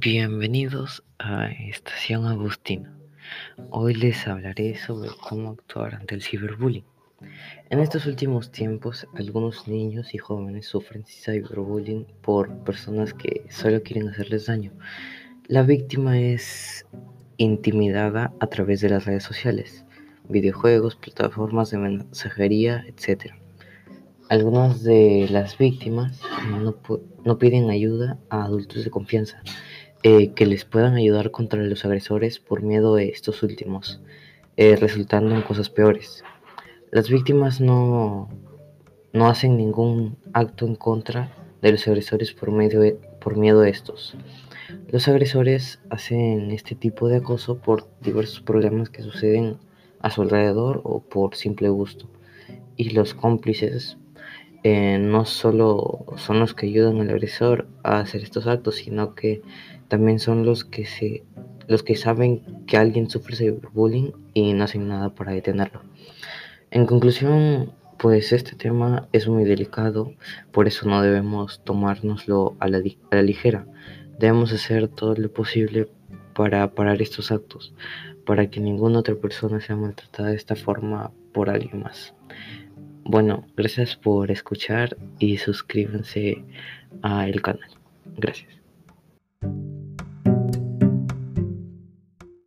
Bienvenidos a Estación Agustina. Hoy les hablaré sobre cómo actuar ante el ciberbullying. En estos últimos tiempos, algunos niños y jóvenes sufren ciberbullying por personas que solo quieren hacerles daño. La víctima es intimidada a través de las redes sociales, videojuegos, plataformas de mensajería, etc. Algunas de las víctimas no, no piden ayuda a adultos de confianza eh, que les puedan ayudar contra los agresores por miedo de estos últimos, eh, resultando en cosas peores. Las víctimas no, no hacen ningún acto en contra de los agresores por, medio por miedo a estos. Los agresores hacen este tipo de acoso por diversos problemas que suceden a su alrededor o por simple gusto. Y los cómplices eh, no solo son los que ayudan al agresor a hacer estos actos, sino que también son los que se los que saben que alguien sufre cyberbullying y no hacen nada para detenerlo. En conclusión, pues este tema es muy delicado, por eso no debemos tomárnoslo a la, a la ligera. Debemos hacer todo lo posible para parar estos actos, para que ninguna otra persona sea maltratada de esta forma por alguien más. Bueno, gracias por escuchar y suscríbanse al canal. Gracias.